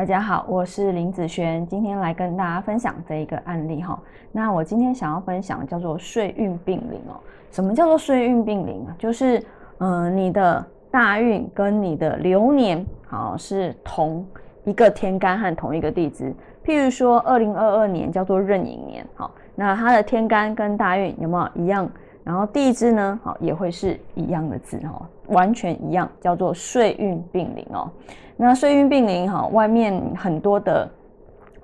大家好，我是林子璇，今天来跟大家分享这一个案例哈。那我今天想要分享叫做岁运并临哦。什么叫做岁运并临啊？就是呃你的大运跟你的流年好是同一个天干和同一个地支。譬如说二零二二年叫做壬寅年，好，那它的天干跟大运有没有一样？然后地支呢，好也会是一样的字哈，完全一样，叫做岁运并临哦。那岁运并临哈，外面很多的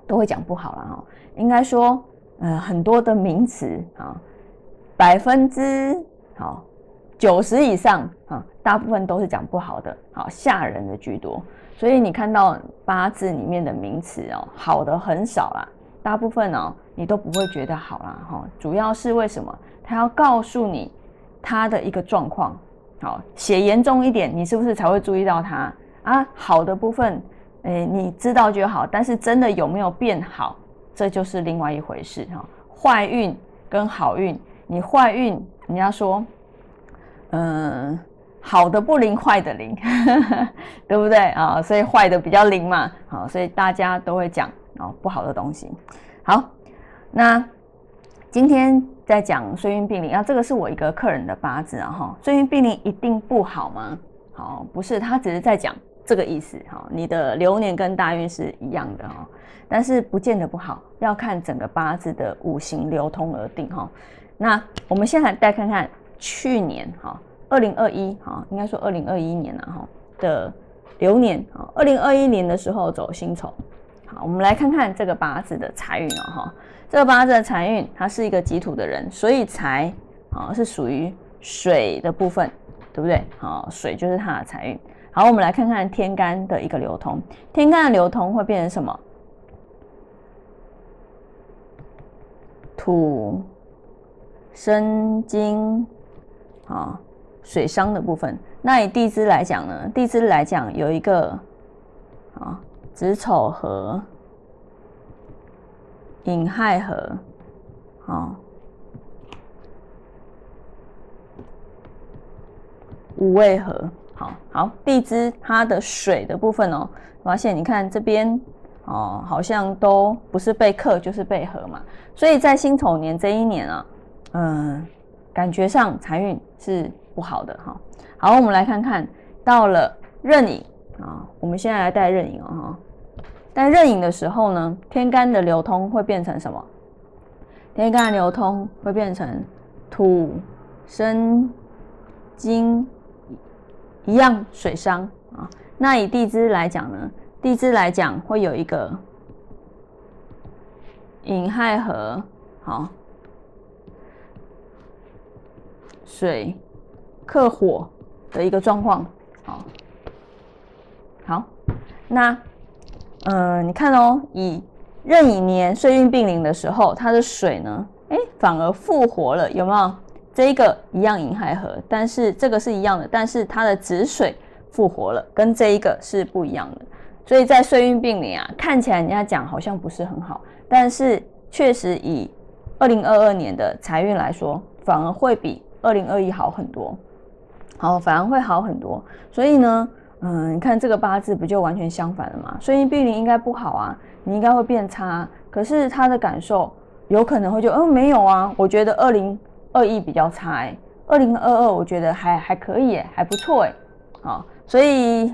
都会讲不好了哈。应该说，呃，很多的名词啊，百分之好九十以上啊，大部分都是讲不好的，好吓人的居多。所以你看到八字里面的名词哦，好的很少啦，大部分哦你都不会觉得好啦哈。主要是为什么？他要告诉你他的一个状况，好写严重一点，你是不是才会注意到他？啊，好的部分，诶，你知道就好。但是真的有没有变好，这就是另外一回事哈。坏运跟好运，你坏运，人家说，嗯，好的不灵，坏的灵，对不对啊？所以坏的比较灵嘛。好，所以大家都会讲哦，不好的东西。好，那今天在讲岁运病理，啊，这个是我一个客人的八字啊哈。岁运病理一定不好吗？好，不是，他只是在讲。这个意思哈，你的流年跟大运是一样的哈，但是不见得不好，要看整个八字的五行流通而定哈。那我们现在再看看去年哈，二零二一哈，应该说二零二一年了哈的流年啊，二零二一年的时候走辛丑，好，我们来看看这个八字的财运哦哈，这个八字的财运，他是一个己土的人，所以财啊是属于水的部分，对不对？好，水就是他的财运。好，我们来看看天干的一个流通。天干的流通会变成什么？土生金，啊，水伤的部分。那以地支来讲呢？地支来讲有一个啊子丑合、寅亥合，啊，午未合。好好，地支它的水的部分哦，发现你看这边哦，好像都不是被克就是被合嘛，所以在辛丑年这一年啊，嗯，感觉上财运是不好的哈。好，我们来看看到了壬寅啊，我们现在来带壬寅哦哈。带壬寅的时候呢，天干的流通会变成什么？天干流通会变成土生金。一样水伤啊，那以地支来讲呢？地支来讲会有一个寅亥合，好，水克火的一个状况，好，好，那呃，你看哦，以壬寅年岁运并临的时候，它的水呢，哎，反而复活了，有没有？这一个一样银海河，但是这个是一样的，但是它的子水复活了，跟这一个是不一样的。所以在岁运并临啊，看起来人家讲好像不是很好，但是确实以二零二二年的财运来说，反而会比二零二一好很多，好，反而会好很多。所以呢，嗯，你看这个八字不就完全相反了吗？岁运并临应该不好啊，你应该会变差，可是他的感受有可能会就，嗯，没有啊，我觉得二零。二一比较差哎，二零二二我觉得还还可以哎，还不错哎，好，所以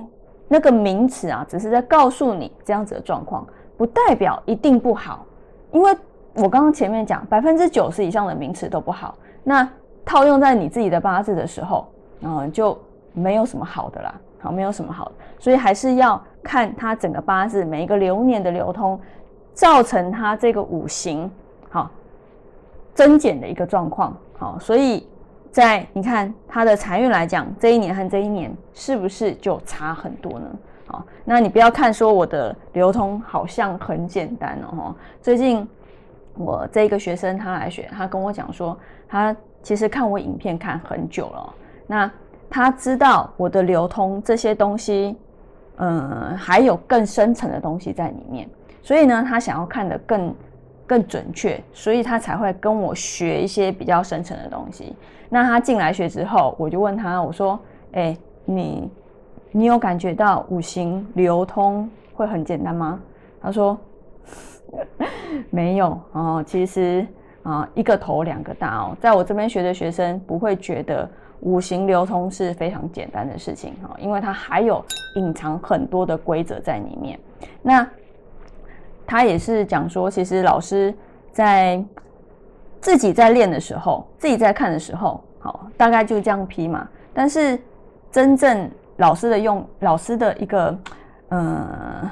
那个名词啊，只是在告诉你这样子的状况，不代表一定不好，因为我刚刚前面讲百分之九十以上的名词都不好，那套用在你自己的八字的时候，嗯，就没有什么好的啦，好，没有什么好，所以还是要看它整个八字每一个流年的流通，造成它这个五行好增减的一个状况。好，所以在你看他的财运来讲，这一年和这一年是不是就差很多呢？好，那你不要看说我的流通好像很简单哦。最近我这一个学生他来学，他跟我讲说，他其实看我影片看很久了，那他知道我的流通这些东西，嗯，还有更深层的东西在里面，所以呢，他想要看得更。更准确，所以他才会跟我学一些比较深层的东西。那他进来学之后，我就问他，我说：“哎，你你有感觉到五行流通会很简单吗？他说 没有哦，其实啊一个头两个大哦，在我这边学的学生不会觉得五行流通是非常简单的事情哈，因为它还有隐藏很多的规则在里面。那他也是讲说，其实老师在自己在练的时候，自己在看的时候，好，大概就这样批嘛。但是真正老师的用，老师的一个呃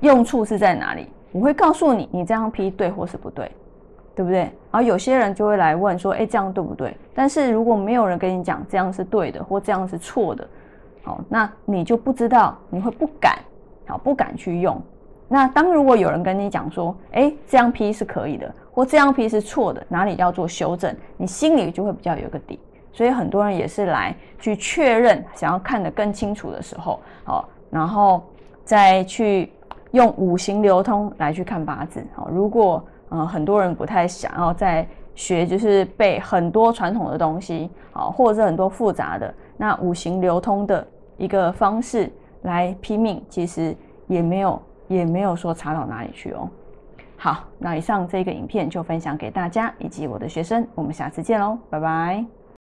用处是在哪里？我会告诉你，你这样批对或是不对，对不对？然后有些人就会来问说，哎，这样对不对？但是如果没有人跟你讲这样是对的，或这样是错的，好，那你就不知道，你会不敢，好，不敢去用。那当如果有人跟你讲说，哎，这样批是可以的，或这样批是错的，哪里要做修正，你心里就会比较有个底。所以很多人也是来去确认，想要看得更清楚的时候，好，然后再去用五行流通来去看八字。好，如果呃很多人不太想要再学，就是背很多传统的东西，啊，或者是很多复杂的，那五行流通的一个方式来拼命，其实也没有。也没有说差到哪里去哦。好，那以上这个影片就分享给大家以及我的学生，我们下次见喽，拜拜。